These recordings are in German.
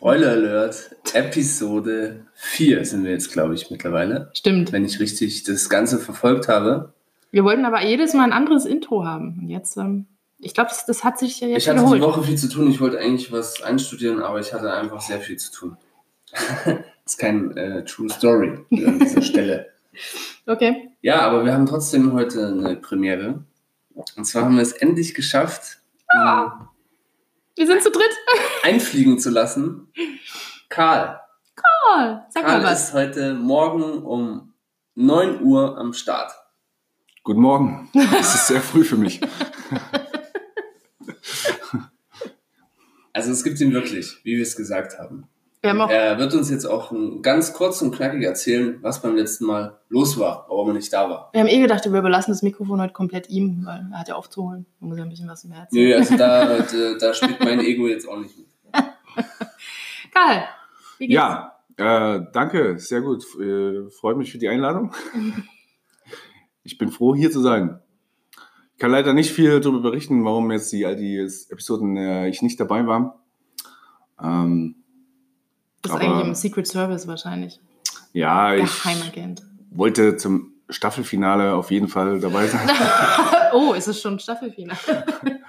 Broiler Alert, Episode 4 sind wir jetzt, glaube ich, mittlerweile. Stimmt. Wenn ich richtig das Ganze verfolgt habe. Wir wollten aber jedes Mal ein anderes Intro haben. Und jetzt, ähm, ich glaube, das, das hat sich ja jetzt Ich hatte die. Woche viel zu tun. Ich wollte eigentlich was einstudieren, aber ich hatte einfach sehr viel zu tun. das ist kein äh, True Story an dieser Stelle. Okay. Ja, aber wir haben trotzdem heute eine Premiere. Und zwar haben wir es endlich geschafft, ihn Wir sind zu dritt. einfliegen zu lassen. Karl. Oh, sag Karl mal was. ist heute Morgen um 9 Uhr am Start. Guten Morgen. Es ist sehr früh für mich. Also es gibt ihn wirklich, wie wir es gesagt haben. Wir haben auch, Er wird uns jetzt auch ganz kurz und knackig erzählen, was beim letzten Mal los war, warum er nicht da war. wir haben eh gedacht, wir überlassen das Mikrofon heute komplett ihm, weil er hat ja aufzuholen. Man muss ja ein bisschen was im Herzen. Nö, also da, da, da spielt mein Ego jetzt auch nicht mit. Karl, wie geht's? Ja, äh, danke, sehr gut. Äh, freut mich für die Einladung. Ich bin froh, hier zu sein. Ich kann leider nicht viel darüber berichten, warum jetzt die, all die Episoden äh, ich nicht dabei war. Ähm, ist aber- eigentlich im Secret Service wahrscheinlich. ja, ich Geheimagent. wollte zum Staffelfinale auf jeden Fall dabei sein. oh, ist es schon Staffelfinale?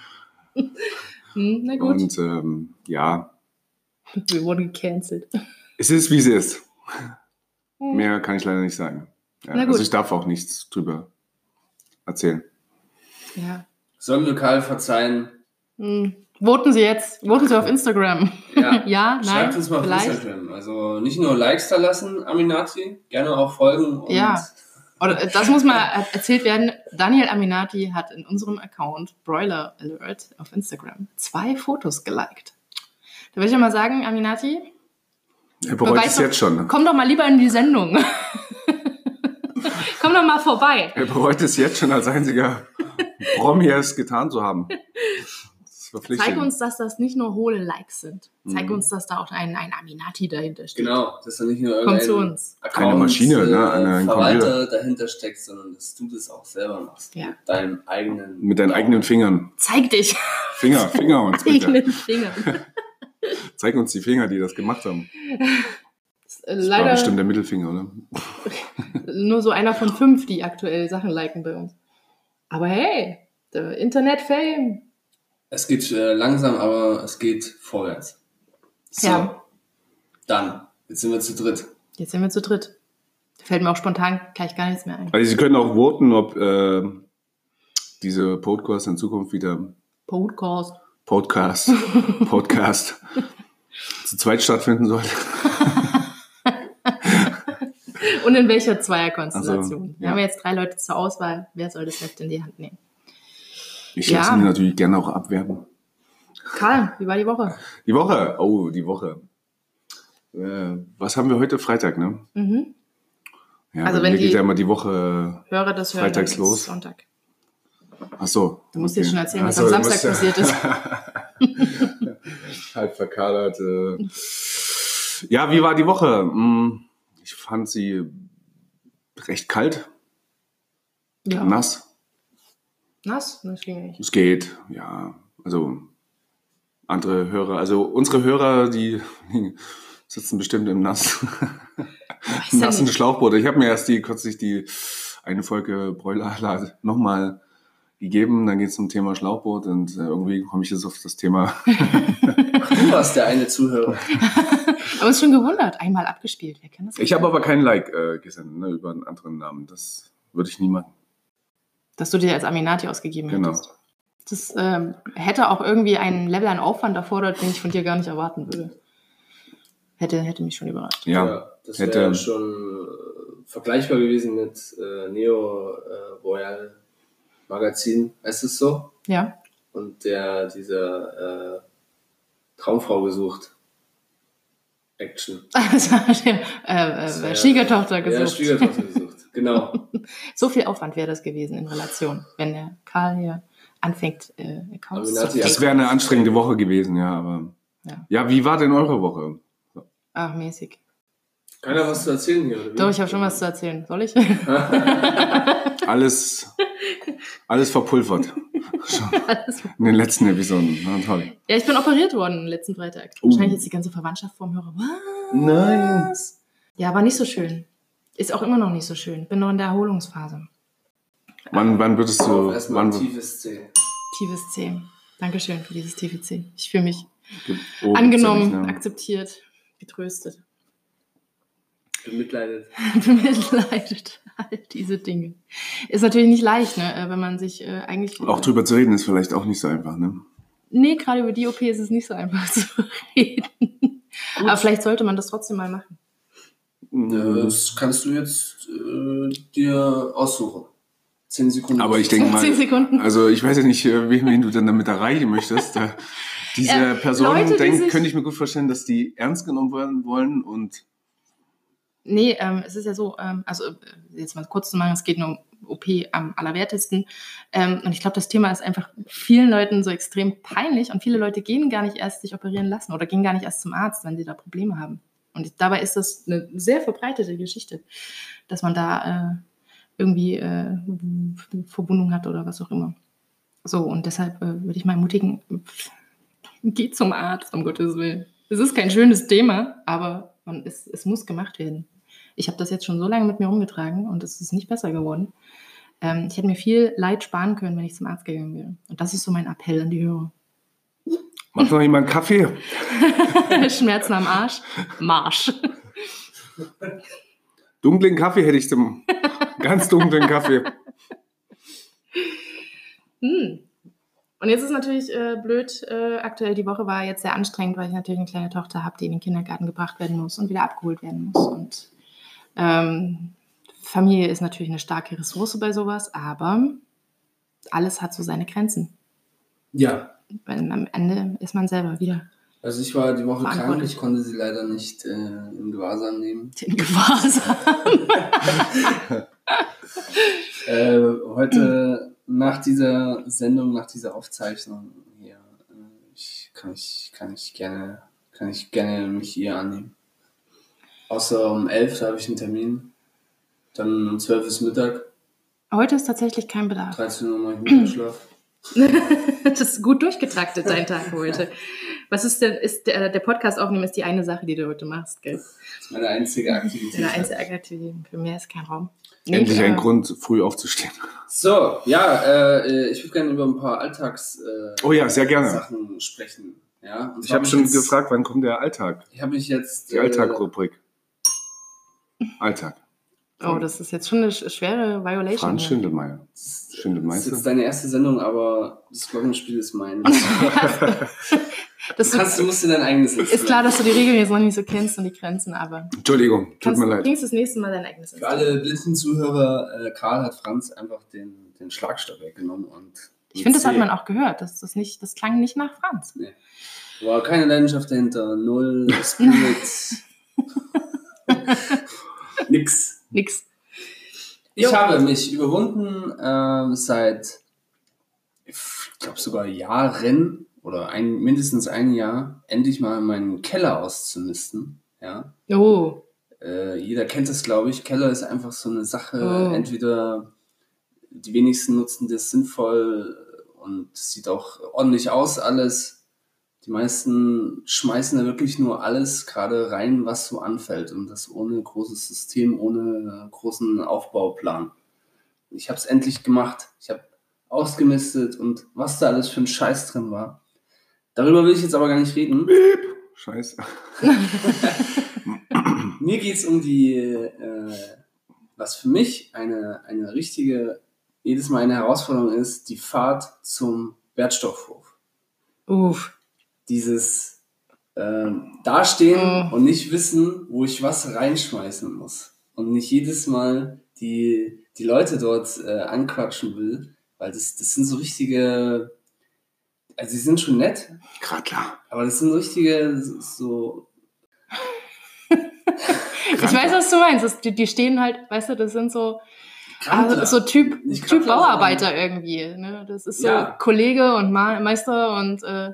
hm, na gut, Und ähm, ja, wir wurden gecancelt. es ist, wie es ist. Hm. Mehr kann ich leider nicht sagen. Ja, Na gut. also ich darf auch nichts drüber erzählen. Ja. Sollen wir Karl verzeihen? Hm. Voten Sie jetzt. Voten Sie auf Instagram. Ja. ja, nein, Schreibt uns mal auf vielleicht. Instagram. Also nicht nur Likes da lassen, Aminati, gerne auch folgen. Und Ja. Oder äh, das muss mal er- erzählt werden. Daniel Aminati hat in unserem Account Broiler Alert auf Instagram zwei Fotos geliked. Da würde ich ja mal sagen, Aminati, Er bereut es jetzt schon. komm doch mal lieber in die Sendung. komm doch mal vorbei. Er bereut es jetzt schon als einziger Promi es getan zu haben. Verpflichtend. Zeig uns, dass das nicht nur hohle Likes sind. Zeig Mhm. uns, dass da auch ein, ein Aminati dahinter steht. Genau, dass da nicht nur Komm irgendein zu uns. Account, Keine Maschine, ne? äh, Eine- ein Verwalter dahinter steckt, sondern dass du das auch selber machst. Ja. Mit deinem eigenen. Mit deinen eigenen Fingern. Zeig dich. Finger, Finger uns bitte. Eigenen Fingern. Zeig uns die Finger, die das gemacht haben. Äh, Das war Leider bestimmt der Mittelfinger, oder? nur so einer von fünf, die aktuell Sachen liken bei uns. Aber hey, der Internet-Fame. Es geht äh, langsam, aber es geht vorwärts. So, Ja. dann, jetzt sind wir zu dritt. Jetzt sind wir zu dritt. Da fällt mir auch spontan gleich gar nichts mehr ein. Also Sie können auch voten, ob äh, diese Podcast in Zukunft wieder Podcast. Podcast, Podcast zu zweit stattfinden soll. Und in welcher Zweierkonstellation? Also, Wir ja. haben jetzt drei Leute zur Auswahl. Wer soll das Heft in die Hand nehmen? Ich Ja. lasse mich natürlich gerne auch abwerben. Karl, wie war die Woche? Die Woche, oh, die Woche. Äh, was haben wir heute? Freitag, ne? Mhm. Ja, Also wenn mir geht die- ja immer die Woche. Höre das hören. Freitags los. Sonntag. Ach so. Du musst jetzt schon erzählen, was so, am Samstag passiert ist. Halb verkadert. Äh. Ja, wie war die Woche? Hm, Ich fand sie recht kalt, Ja. nass. Nass? Das ging nicht. Es geht, ja. Also andere Hörer, also unsere Hörer, die sitzen bestimmt im Nass, ja nassen nicht. Schlauchboot. Ich habe mir erst die kürzlich die eine Folge Bräuler nochmal gegeben. Dann geht es zum Thema Schlauchboot und äh, irgendwie komme ich jetzt auf das Thema. Du warst der eine Zuhörer. Aber uns schon gewundert. Einmal abgespielt. Wer kann das? Ich habe aber keinen Like äh, gesendet ne, über einen anderen Namen. Das würde ich nie machen. Dass du dir als Aminati ausgegeben Genau. hättest. Das ähm, hätte auch irgendwie einen Level an Aufwand erfordert, den ich von dir gar nicht erwarten würde. Hätte, hätte mich schon überrascht. Ja, das hätte- wäre schon äh, vergleichbar gewesen mit äh, Neo äh, Royal Magazin, es so? Ja. Und der dieser äh, Traumfrau gesucht. Action. Also, äh, Das äh, wär- Schwiegertochter Ja, gesucht. Schwiegertochter gesucht. Genau. So viel Aufwand wäre das gewesen in Relation, wenn der Karl hier anfängt, äh, Accounts zu. Das wäre eine anstrengende Woche gewesen, ja. Aber Ja. ja, wie war denn eure Woche? Ach, mäßig. Keiner was zu erzählen hier, oder wie? Doch, ich habe schon was zu erzählen. Soll ich? Alles Alles verpulvert. Schon Alles- in den letzten Episoden. Na, toll. Ja, ich bin operiert worden letzten Freitag. Oh. Wahrscheinlich jetzt die ganze Verwandtschaft vorm Hörer. Was? Nein. Ja, war nicht so schön. Ist auch immer noch nicht so schön. Bin noch in der Erholungsphase. Wann, wann würdest du. Wann, tiefes C. Tiefes C. Dankeschön für dieses tiefe C. Ich fühle mich Oh, ja angenommen, nicht, ne? akzeptiert, getröstet, Bemitleidet. bemitleidet. All diese Dinge. Ist natürlich nicht leicht, ne? äh, wenn man sich äh, eigentlich. Auch drüber zu reden ist vielleicht auch nicht so einfach, ne? Nee, gerade über die OP ist es nicht so einfach zu reden. Aber vielleicht sollte man das trotzdem mal machen. Äh, Das kannst du jetzt äh, dir aussuchen. Zehn Sekunden. Aber ich denke mal, Zehn Sekunden. also ich weiß ja nicht, äh, wen, du dann damit erreichen möchtest. Äh, Diese Äh, Personen Leute, die denken, sich- könnte ich mir gut vorstellen, dass die ernst genommen werden wollen und Nee, ähm, es ist ja so, ähm, also jetzt mal kurz zu machen, es geht nur um OP am allerwertesten. Ähm, und ich glaube, das Thema ist einfach vielen Leuten so extrem peinlich und viele Leute gehen gar nicht erst sich operieren lassen oder gehen gar nicht erst zum Arzt, wenn sie da Probleme haben. Und dabei ist das eine sehr verbreitete Geschichte, dass man da äh, irgendwie äh, Verwundung hat oder was auch immer. So, und deshalb äh, würde ich mal ermutigen, geht zum Arzt, um Gottes Willen. Es ist kein schönes Thema, aber man, es, es muss gemacht werden. Ich habe das jetzt schon so lange mit mir rumgetragen und es ist nicht besser geworden. Ähm, ich hätte mir viel Leid sparen können, wenn ich zum Arzt gegangen wäre. Und das ist so mein Appell an die Hörer. Macht noch jemand einen Kaffee. Schmerzen am Arsch, Marsch. Dunklen Kaffee hätte ich zum ganz dunklen Kaffee. Hm. Und jetzt ist natürlich äh, blöd, äh, aktuell die Woche war jetzt sehr anstrengend, weil ich natürlich eine kleine Tochter habe, die in den Kindergarten gebracht werden muss und wieder abgeholt werden muss. Und ähm, Familie ist natürlich eine starke Ressource bei sowas, aber alles hat so seine Grenzen. Ja. Weil am Ende ist man selber wieder Also ich war die Woche krank, ich konnte sie leider nicht äh, in Gewahrsam nehmen. in Gewahrsam. Äh, heute nach dieser Sendung, nach dieser Aufzeichnung hier, äh, ich, kann ich kann ich gerne kann ich gerne mich ihr annehmen. Außer um 11 da habe ich einen Termin. Dann um 12 ist Mittag, Heute ist tatsächlich kein Bedarf. 13 Uhr mache ich Mittagsschlaf. Das ist gut durchgetaktet, dein Tag heute. Was ist denn, ist der, der Podcast aufnehmen ist die eine Sache, die du heute machst, gell? Das ist meine einzige Aktivität. Deine einzige Aktivität. Für mehr ist kein Raum. Endlich ein äh, Grund, früh aufzustehen. So, ja, äh, ich würde gerne über ein paar Alltags äh, Oh ja, sehr gerne. Sachen sprechen. Ja, und Ich habe hab schon jetzt- gefragt, wann kommt der Alltag? Ich habe mich jetzt Die Alltag-Rubrik. Alltag. Oh, das ist jetzt schon eine sch- schwere Violation. Franz hier. Schindelmeier. Das ist jetzt deine erste Sendung, aber das Glockenspiel ist mein. Das Du, kannst, du musst dir dein eigenes ist klar, dass du die Regeln jetzt noch nicht so kennst und die Grenzen, aber Entschuldigung, tut kannst, mir leid. bringst das nächste Mal dein eigenes Für alle blinden Zuhörer, äh, Karl hat Franz einfach den, den Schlagstock weggenommen und. Ich finde, das hat man auch gehört. Das, das, nicht, das klang nicht nach Franz. War keine Leidenschaft dahinter, null Spirit. Nix. Nix. Ich Jo. habe mich überwunden ähm, seit, ich glaube sogar Jahren oder ein, mindestens ein Jahr, endlich mal meinen Keller auszumisten. Ja. Oh, Äh, jeder kennt das, glaube ich. Keller ist einfach so eine Sache. Oh. Entweder die wenigsten nutzen das sinnvoll und sieht auch ordentlich aus alles. Die meisten schmeißen da wirklich nur alles gerade rein, was so anfällt und das ohne großes System, ohne großen Aufbauplan. Ich habe es endlich gemacht. Ich habe ausgemistet und was da alles für ein Scheiß drin war. Darüber will ich jetzt aber gar nicht reden. Scheiße. Mir geht's um die, äh, was für mich eine, eine richtige, jedes Mal eine Herausforderung ist, die Fahrt zum Wertstoffhof. uff. Dieses ähm, Dastehen Mm. und nicht wissen, wo ich was reinschmeißen muss. Und nicht jedes Mal die, die Leute dort äh, anquatschen will, weil das, das sind so richtige, also sie sind schon nett, Gerade klar. aber das sind richtige, so, Ich weiß, was du meinst. Das, die, die stehen halt, weißt du, das sind so, also, so Typ, typ Krantler, Bauarbeiter irgendwie. Ne? Das ist so Ja. Kollege und Meister und äh,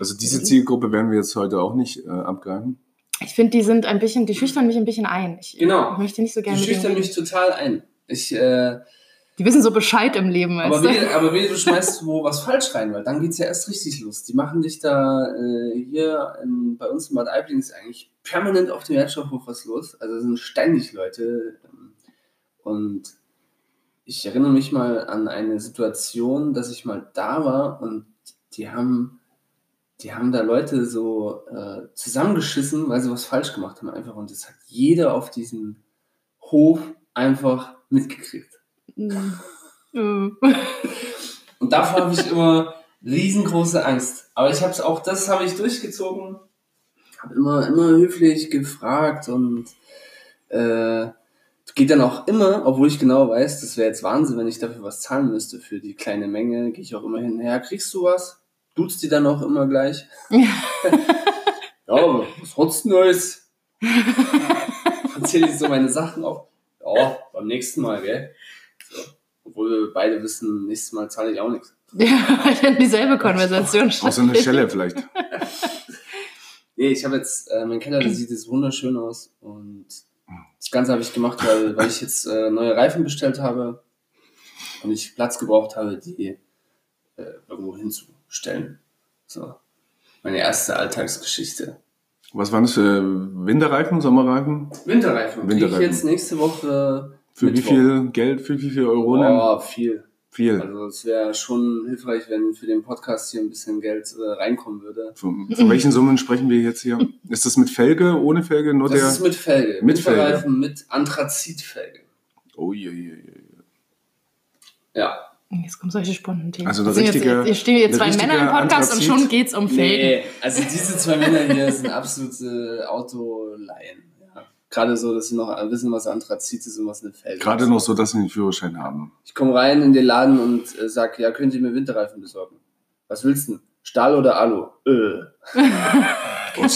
Also diese Zielgruppe werden wir jetzt heute auch nicht äh, abgreifen. ich finde, die sind ein bisschen, die schüchtern mich ein bisschen ein. Ich, Genau. ich möchte nicht so Die gerne denen schüchtern mich total ein. Ich, äh, Die wissen so Bescheid im Leben. Aber wehe, aber wehe, du schmeißt wo was falsch rein, weil dann geht's ja erst richtig los. Die machen dich da äh, hier in, bei uns in Bad Aibling ist eigentlich permanent auf dem Wertstoffhof was los. Also es sind ständig Leute. Und ich erinnere mich mal an eine Situation, dass ich mal da war und die haben, die haben da Leute so äh, zusammengeschissen, weil sie was falsch gemacht haben einfach. Und das hat jeder auf diesem Hof einfach mitgekriegt. Mhm. Und davor habe ich immer riesengroße Angst. Aber ich habe es auch, das habe ich durchgezogen. Habe immer, immer höflich gefragt und äh, geht dann auch immer, obwohl ich genau weiß, das wäre jetzt Wahnsinn, wenn ich dafür was zahlen müsste für die kleine Menge, gehe ich auch immer hin, ja, kriegst du was? Duzt die dann auch immer gleich? ja, aber was hat's Neues? Erzähle ich so meine Sachen auf. Ja, beim nächsten Mal, gell? So. Obwohl wir beide wissen, nächstes Mal zahle ich auch nichts. Ja, weil dann dieselbe Konversation Außer eine Schelle vielleicht. Nee, ich habe jetzt, äh, mein Keller, der sieht jetzt wunderschön aus und das Ganze habe ich gemacht, weil, weil ich jetzt äh, neue Reifen bestellt habe und ich Platz gebraucht habe, die äh, irgendwo hinzustellen. So. Meine erste Alltagsgeschichte. Was waren das für Winterreifen, Sommerreifen? Winterreifen. Krieg ich Winterreifen. jetzt nächste Woche. Für wie Mittwoch. viel Geld, für wie viel Euronen? Oh, viel. Viel. Also es wäre schon hilfreich, wenn für den Podcast hier ein bisschen Geld äh, reinkommen würde. Von, von welchen Summen sprechen wir jetzt hier? Ist das mit Felge, ohne Felge, nur Das der? ist mit Felge. Mit Felge. Winterreifen mit Anthrazitfelge. Oh je, je, je. Ja. Jetzt kommen solche spontanen Themen. Also eine richtige- jetzt, hier stehen hier eine zwei Männer im Podcast und Anthrazit. schon geht's um Felgen. Nee, also diese zwei Männer hier sind absolute Autolaien. Ja. Gerade so, dass sie noch wissen, was Anthrazit ist und was eine Felge Gerade noch so, dass sie den Führerschein haben. Ich komme rein in den Laden und äh, sag, ja, könnt ihr mir Winterreifen besorgen? Was willst du? denn? Stahl oder Alu?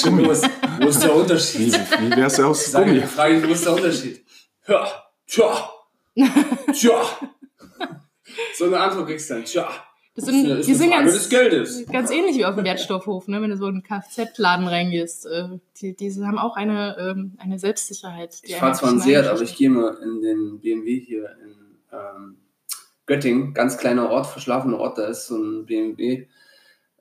Gummi. Wo ist, wo ist der Wie, Unterschied? wie wär's Ich aus sage, Gummi? ich frage ich, wo ist der Unterschied? Ja, tja, tja. So eine Antwort kriegst du dann, tja. Das ist sind, ist die sind ganz, ganz ähnlich wie auf dem Wertstoffhof, ne? wenn du so in einen Kfz-Laden reingehst. Äh, die, diese haben auch eine, ähm, eine Selbstsicherheit. die Ich einen fahre zwar ein einfach Seat, aber ich gehe mal in den BMW hier in ähm, Göttingen, ganz kleiner Ort, verschlafener Ort, da ist so ein BMW.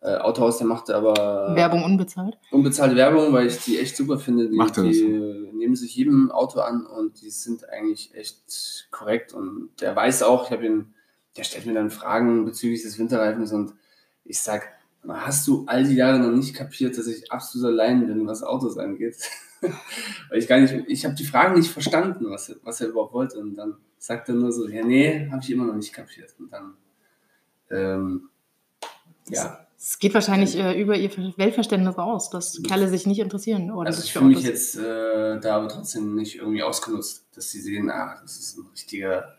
Äh, Autohaus, der macht aber Werbung unbezahlt. unbezahlte Werbung, weil ich die echt super finde. Die, Macht er das? die nehmen sich jedem Auto an und die sind eigentlich echt korrekt. Und der weiß auch, ich habe ihn, der stellt mir dann Fragen bezüglich des Winterreifens und ich sag, hast du all die Jahre noch nicht kapiert, dass ich absolut allein bin, was Autos angeht? Weil ich gar nicht, ich habe die Fragen nicht verstanden, was, er- was er überhaupt wollte. Und dann sagt er nur so, ja, nee, habe ich immer noch nicht kapiert. Und dann, ähm, ja, Es geht wahrscheinlich äh, über ihr Ver- Weltverständnis raus, dass Kerle sich nicht interessieren. Das also ich fühle mich jetzt äh, da aber trotzdem nicht irgendwie ausgenutzt, dass sie sehen, ah, das ist ein richtiger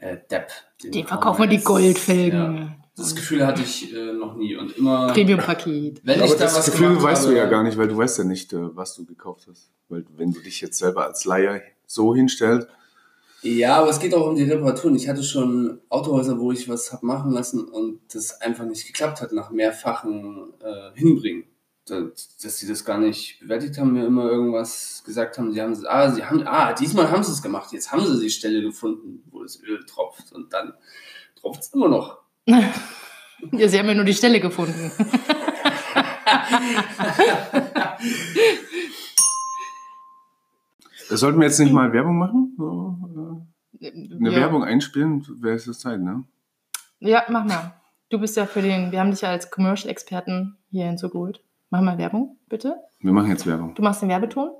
äh, Depp. den Den verkaufen wir die. Goldfelgen. Ja. Das Gefühl hatte ich äh, noch nie. Und immer, Premium-Paket. wenn Aber ich da das was Gefühl weißt habe, du ja gar nicht, weil du weißt ja nicht, äh, was du gekauft hast. Weil wenn du dich jetzt selber als Leier so hinstellst, Ja, aber es geht auch um die Reparaturen. Ich hatte schon Autohäuser, wo ich was hab machen lassen und das einfach nicht geklappt hat nach mehrfachen äh, Hinbringen. Dass, dass sie das gar nicht bewertet haben, mir immer irgendwas gesagt haben. Sie haben es, ah, sie haben, ah, diesmal haben sie es gemacht. Jetzt haben sie die Stelle gefunden, wo das Öl tropft und dann tropft es immer noch. Ja, sie haben ja nur die Stelle gefunden. sollten wir jetzt nicht mal Werbung machen? So, äh, eine ja. Werbung einspielen, wäre es das Zeit, ne? Ja, mach mal. Du bist ja für den, wir haben dich ja als Commercial-Experten hier hinzugeholt. Mach mal Werbung, bitte. Wir machen jetzt Werbung. Du machst den Werbeton.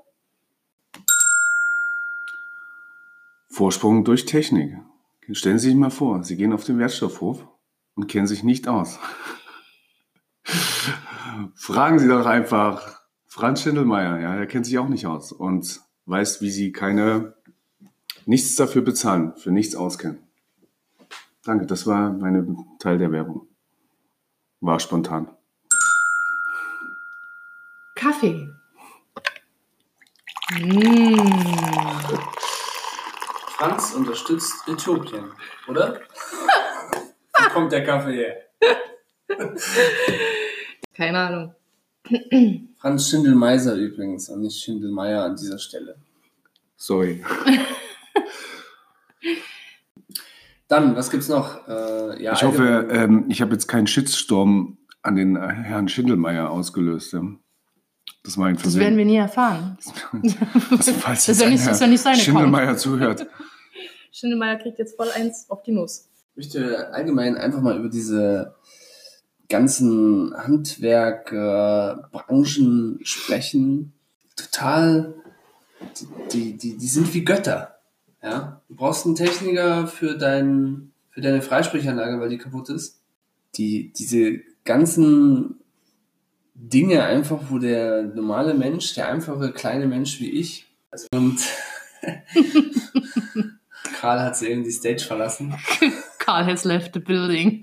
Vorsprung durch Technik. Stellen Sie sich mal vor, Sie gehen auf den Wertstoffhof und kennen sich nicht aus. Fragen Sie doch einfach Franz Schindelmeier, ja, der kennt sich auch nicht aus und weiß, wie Sie keine, nichts dafür bezahlen, für nichts auskennen. Danke, das war mein Teil der Werbung. War spontan. Kaffee. Mmh. Franz unterstützt Äthiopien, oder? Wo kommt der Kaffee her? Keine Ahnung. Franz Schindelmeiser übrigens und nicht Schindelmeier an dieser Stelle. Sorry. Dann, was gibt's noch? Äh, ja, ich hoffe, ähm, ich habe jetzt keinen Shitstorm an den äh, Herrn Schindelmeier ausgelöst. Ja. Das war ein Das werden wir nie erfahren. Also, falls Das ist ja nicht- einer ist ja nicht sein Account. Schindelmeier zuhört. Schindelmeier kriegt jetzt voll eins auf die Nuss. Ich möchte allgemein einfach mal über diese ganzen Handwerker, Branchen sprechen. Total, die, die, die sind wie Götter. Ja? Du brauchst einen Techniker für, dein, für deine Freisprechanlage, weil die kaputt ist. Die, diese ganzen Dinge einfach, wo der normale Mensch, der einfache kleine Mensch wie ich, also und Karl hat sie eben die Stage verlassen. Carl has left the building.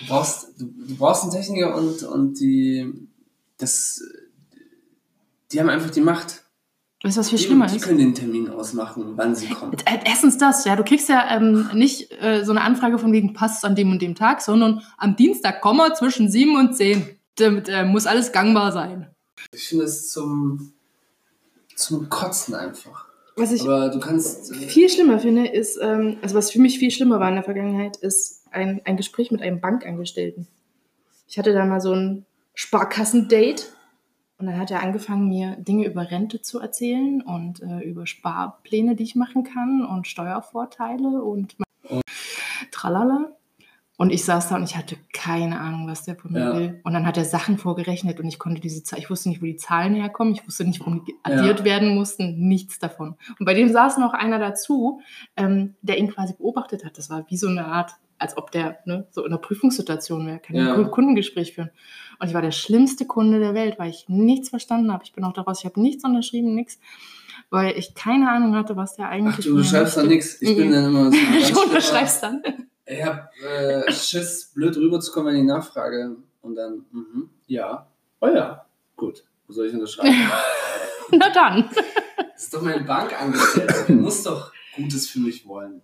Du brauchst, du, du brauchst einen Techniker und, und die, das, die haben einfach die Macht. Weißt du, was viel Die, schlimmer die ist? können den Termin ausmachen, wann sie kommen. Äh, Erstens das, ja, du kriegst ja ähm, nicht äh, so eine Anfrage von wegen passt an dem und dem Tag, sondern am Dienstag kommen wir zwischen 7 und 10. Damit äh, muss alles gangbar sein. Ich finde es zum, zum Kotzen einfach. Was ich Aber du kannst, äh, viel schlimmer finde, ist, ähm, also was für mich viel schlimmer war in der Vergangenheit, ist ein, ein Gespräch mit einem Bankangestellten. Ich hatte da mal so ein Sparkassendate und dann hat er angefangen, mir Dinge über Rente zu erzählen und äh, über Sparpläne, die ich machen kann und Steuervorteile und tralala. Und ich saß da und ich hatte keine Ahnung, was der von mir Ja. will. Und dann hat er Sachen vorgerechnet und ich konnte diese Zahlen, ich wusste nicht, wo die Zahlen herkommen, ich wusste nicht, warum die Ja. addiert werden mussten, nichts davon. Und bei dem saß noch einer dazu, ähm, der ihn quasi beobachtet hat. Das war wie so eine Art, als ob der ne, so in einer Prüfungssituation wäre, kann Ja. ein Kundengespräch führen. Und ich war der schlimmste Kunde der Welt, weil ich nichts verstanden habe. Ich bin auch daraus, ich habe nichts unterschrieben, nichts, weil ich keine Ahnung hatte, was der ach, eigentlich du mir schreibst da möchte. nichts. Ich bin Mhm. dann immer so. Du unterschreibst dann. Ich hab äh, Schiss, blöd rüberzukommen, wenn ich nachfrage. Und dann, mhm, ja, oh ja, gut. Wo soll ich unterschreiben? Na dann. Das ist doch mein Bankangestellter. Der muss doch Gutes für mich wollen.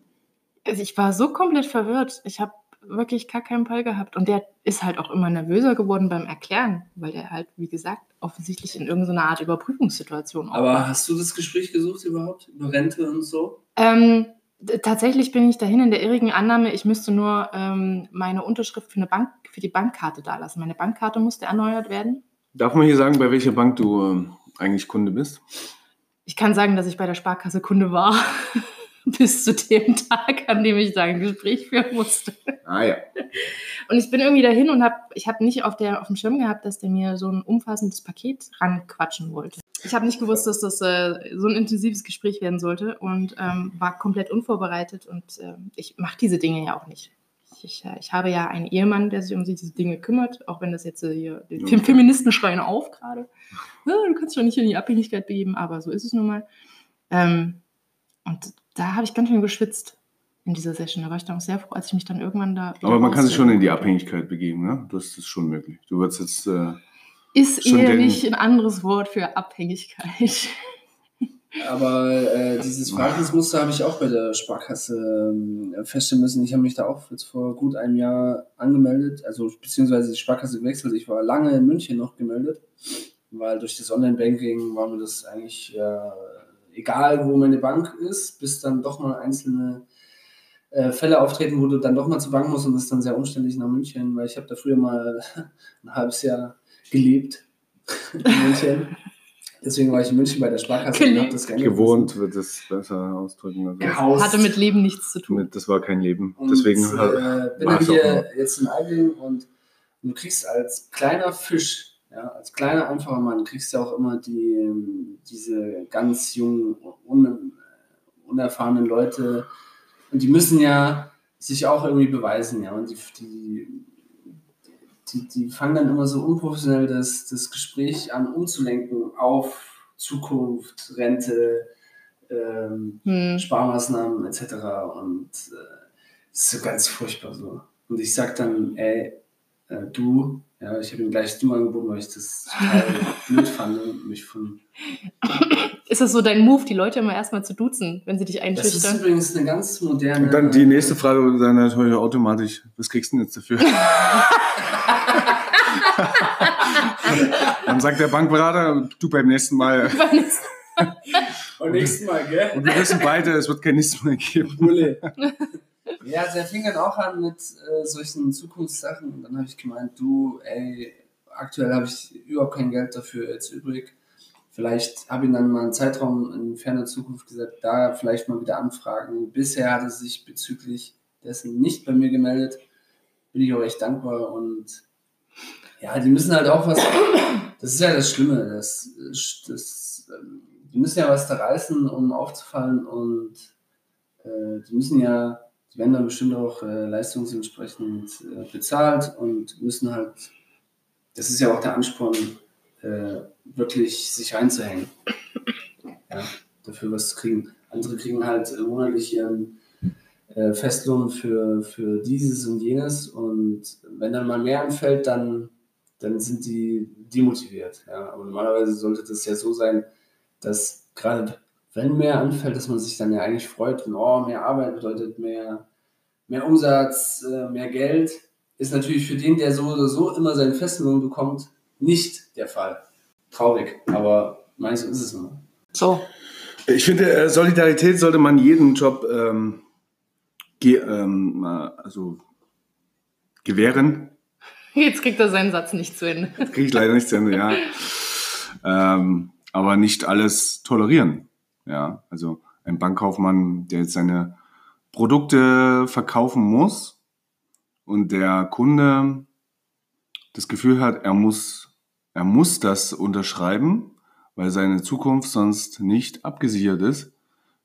Also ich war so komplett verwirrt. Ich habe wirklich gar keinen Ball gehabt. Und der ist halt auch immer nervöser geworden beim Erklären, weil der halt, wie gesagt, offensichtlich in irgendeiner Art Überprüfungssituation auch Aber war. hast du das Gespräch gesucht überhaupt? Über Rente und so? Ähm, tatsächlich bin ich dahin in der irrigen Annahme, ich müsste nur ähm, meine Unterschrift für, eine Bank, für die Bankkarte dalassen. Meine Bankkarte musste erneuert werden. Darf man hier sagen, bei welcher Bank du ähm, eigentlich Kunde bist? Ich kann sagen, dass ich bei der Sparkasse Kunde war. Bis zu dem Tag, an dem ich da ein Gespräch führen musste. Ah ja. Und ich bin irgendwie dahin und habe, ich habe nicht auf, der, auf dem Schirm gehabt, dass der mir so ein umfassendes Paket ranquatschen wollte. Ich habe nicht gewusst, dass das äh, so ein intensives Gespräch werden sollte und ähm, war komplett unvorbereitet und äh, ich mache diese Dinge ja auch nicht. Ich, ich, äh, ich habe ja einen Ehemann, der sich um diese Dinge kümmert, auch wenn das jetzt äh, hier, die Okay. Feministen schreien auf gerade. Ja, du kannst doch nicht in die Abhängigkeit begeben, aber so ist es nun mal. Ähm, und da habe ich ganz schön geschwitzt in dieser Session. Da war ich dann auch sehr froh, als ich mich dann irgendwann da. Aber man kann sich schon in die. Abhängigkeit begeben, ne? Das ist schon möglich. Du wirst jetzt. Äh, Ist ehrlich den- ein anderes Wort für Abhängigkeit. Aber äh, dieses Verhaltensmuster habe ich auch bei der Sparkasse ähm, feststellen müssen. Ich habe mich da auch jetzt vor gut einem Jahr angemeldet, also beziehungsweise die Sparkasse gewechselt. Ich war lange in München noch gemeldet, weil durch das Online-Banking war mir das eigentlich äh, egal, wo meine Bank ist, bis dann doch mal einzelne äh, Fälle auftreten, wo du dann doch mal zur Bank musst und das ist dann sehr umständlich nach München, weil ich habe da früher mal ein halbes Jahr gelebt in München. Deswegen war ich in München bei der Sparkasse und habe das gerne gewohnt wird es besser ausdrücken. Also Ja. Haus. Hatte mit Leben nichts zu tun. mit, das war kein Leben. Und, Deswegen äh, bin auch hier jetzt in Albing und du kriegst als kleiner Fisch, ja, als kleiner einfacher Mann, kriegst du auch immer die, diese ganz jungen, un, unerfahrenen Leute und die müssen ja sich auch irgendwie beweisen, ja, und die, die, die, die fangen dann immer so unprofessionell das, das Gespräch an umzulenken auf Zukunft, Rente, ähm, Hm. Sparmaßnahmen etc. Und äh, das ist so ganz furchtbar so. Und ich sag dann, ey, äh, du, ja, ich habe ihm gleich du angeboten, weil ich das total blöd fand und mich von. Ist das so dein Move, die Leute immer erstmal zu duzen, wenn sie dich Das ist einschüchtern? übrigens eine ganz moderne. Und dann die nächste Frage dann natürlich automatisch, was kriegst du denn jetzt dafür? dann sagt der Bankberater, du beim nächsten Mal. Und nächsten Mal, gell? Und wir wissen beide, es wird kein nächstes Mal geben. Bulle. Ja, der fing dann auch an mit äh, solchen Zukunftssachen. Und dann habe ich gemeint, du, ey, aktuell habe ich überhaupt kein Geld dafür jetzt übrig. Vielleicht habe ich dann mal einen Zeitraum in ferner Zukunft gesagt, da vielleicht mal wieder anfragen. Bisher hat er sich bezüglich dessen nicht bei mir gemeldet. Bin ich auch echt dankbar und ja, die müssen halt auch was. Das ist ja das Schlimme. Das, das, ähm, die müssen ja was da reißen, um aufzufallen und äh, die müssen ja, die werden dann bestimmt auch äh, leistungsentsprechend äh, bezahlt und müssen halt, das ist ja auch der Ansporn, äh, wirklich sich reinzuhängen. Ja, dafür was zu kriegen. Andere kriegen halt monatlich ihren äh, Festlohn für, für dieses und jenes und wenn dann mal mehr anfällt, dann, dann sind die demotiviert. Ja. Aber normalerweise sollte das ja so sein, dass gerade wenn mehr anfällt, dass man sich dann ja eigentlich freut und oh, mehr Arbeit bedeutet mehr, mehr Umsatz, äh, mehr Geld, ist natürlich für den, der so oder so immer seinen Festlohn bekommt, nicht der Fall. Traurig, aber meinst du, ist es nur. So. Ich finde, äh, Solidarität sollte man jeden Job ähm, ge ähm, also gewähren. Jetzt kriegt er seinen Satz nicht zu Ende. Jetzt kriege ich leider nicht zu Ende, ja. ähm, aber nicht alles tolerieren. Ja, also ein Bankkaufmann, der jetzt seine Produkte verkaufen muss und der Kunde das Gefühl hat, er muss, er muss das unterschreiben, weil seine Zukunft sonst nicht abgesichert ist,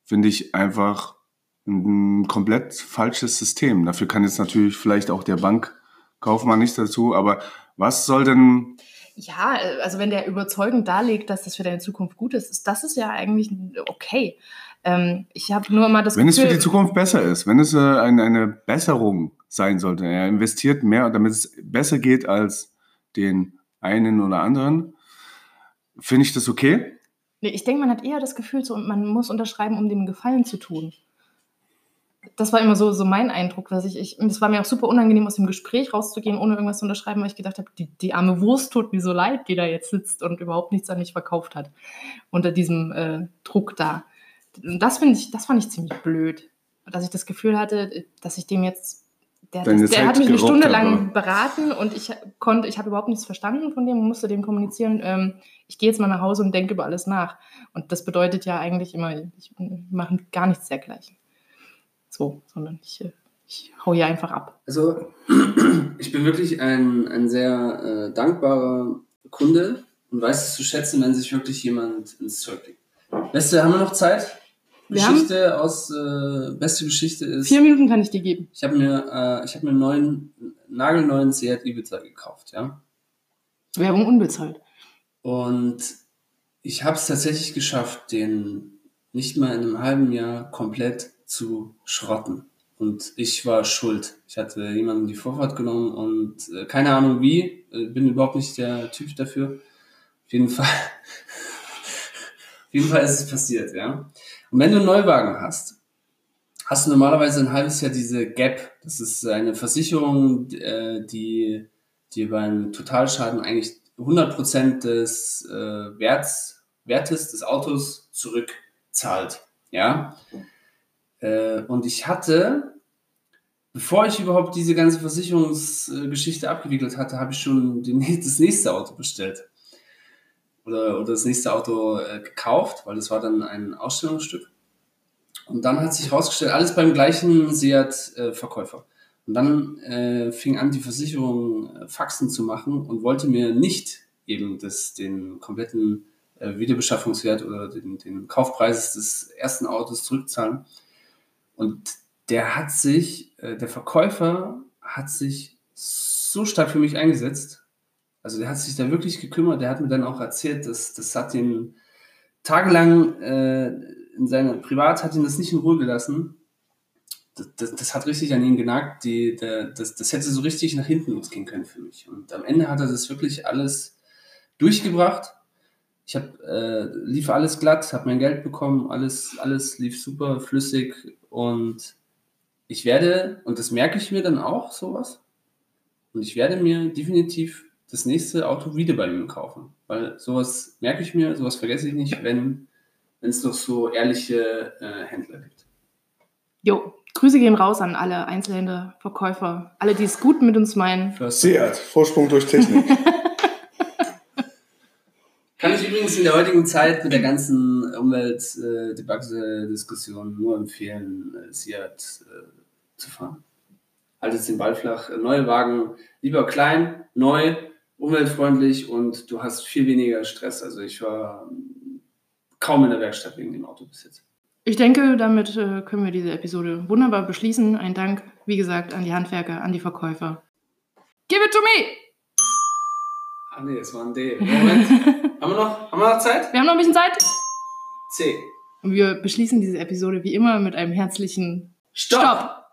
finde ich einfach ein komplett falsches System. Dafür kann jetzt natürlich vielleicht auch der Bankkaufmann nichts dazu, aber was soll denn ja, äh, also wenn der überzeugend darlegt, dass das für deine Zukunft gut ist, ist das ist ja eigentlich okay. Ähm, ich habe nur mal das Wenn Gefühl, es für die Zukunft besser ist, wenn es äh, eine, eine Besserung sein sollte, er investiert mehr, damit es besser geht als den einen oder anderen, finde ich das okay? Ich denke, man hat eher das Gefühl, so, man muss unterschreiben, um dem Gefallen zu tun das war immer so, so mein Eindruck, dass ich, ich, und es war mir auch super unangenehm, aus dem Gespräch rauszugehen, ohne irgendwas zu unterschreiben, weil ich gedacht habe, die, die arme Wurst tut mir so leid, die da jetzt sitzt und überhaupt nichts an mich verkauft hat. Unter diesem äh, Druck da. Und das finde ich, das fand ich ziemlich blöd. Dass ich das Gefühl hatte, dass ich dem jetzt der, das, der hat mich eine Stunde lang beraten und ich konnte, ich habe überhaupt nichts verstanden von dem und musste dem kommunizieren, ähm, ich gehe jetzt mal nach Hause und denke über alles nach. Und das bedeutet ja eigentlich immer, ich mache gar nichts dergleichen so, sondern ich, äh, ich hau hier einfach ab. Also ich bin wirklich ein, ein sehr äh, dankbarer Kunde und weiß es zu schätzen, wenn sich wirklich jemand ins Zeug legt. Beste, haben wir noch Zeit? Wir Geschichte aus äh, beste Geschichte ist. Vier Minuten kann ich dir geben. Ich habe mir, äh, ich habe mir einen neuen, nagelneuen Seat Ibiza gekauft, ja. Werbung unbezahlt. Und ich habe es tatsächlich geschafft, den nicht mal in einem halben Jahr komplett zu schrotten. Und ich war schuld. Ich hatte jemanden die Vorfahrt genommen und äh, keine Ahnung wie, äh, bin überhaupt nicht der Typ dafür. Auf jeden Fall, auf jeden Fall ist es passiert, ja. Und wenn du einen Neuwagen hast, hast du normalerweise ein halbes Jahr diese Gap. Das ist eine Versicherung, äh, die dir beim Totalschaden eigentlich 100% des äh, Werts, Wertes des Autos zurückzahlt. Ja. Äh, und ich hatte, bevor ich überhaupt diese ganze Versicherungsgeschichte abgewickelt hatte, habe ich schon den, das nächste Auto bestellt. Oder, oder das nächste Auto äh, gekauft, weil das war dann ein Ausstellungsstück. Und dann hat sich herausgestellt, alles beim gleichen Seat-Verkäufer. und dann äh, fing an, die Versicherung äh, Faxen zu machen und wollte mir nicht eben das, den kompletten äh, Wiederbeschaffungswert oder den, den Kaufpreis des ersten Autos zurückzahlen, und der hat sich, äh, der Verkäufer hat sich so stark für mich eingesetzt. Also der hat sich da wirklich gekümmert. Der hat mir dann auch erzählt, dass das hat ihn tagelang äh, in seiner Privat hat ihn das nicht in Ruhe gelassen. Das, das, das hat richtig an ihn genagt. Die, der, das, das hätte so richtig nach hinten losgehen können für mich. Und am Ende hat er das wirklich alles durchgebracht. Ich habe äh, lief alles glatt, habe mein Geld bekommen, alles alles lief super flüssig und ich werde, und das merke ich mir dann auch, sowas, und ich werde mir definitiv das nächste Auto wieder bei ihm kaufen. Weil sowas merke ich mir, sowas vergesse ich nicht, wenn es noch so ehrliche äh, Händler gibt. Jo, Grüße gehen raus an alle Einzelhändler, Verkäufer, alle, die es gut mit uns meinen. Seat, Vorsprung durch Technik. Übrigens in der heutigen Zeit mit der ganzen Umweltdebatte-Diskussion nur empfehlen, äh, Seat äh, zu fahren. Haltet den Ball flach. Neue Wagen, lieber klein, neu, umweltfreundlich und du hast viel weniger Stress. Also ich war kaum in der Werkstatt wegen dem Auto bis jetzt. Ich denke, damit äh, können wir diese Episode wunderbar beschließen. Ein Dank, wie gesagt, an die Handwerker, an die Verkäufer. Give it to me! Ah nee, es war ein D. Moment. haben, wir noch, haben wir noch Zeit? Wir haben noch ein bisschen Zeit. C. Und wir beschließen diese Episode wie immer mit einem herzlichen Stopp! Stopp.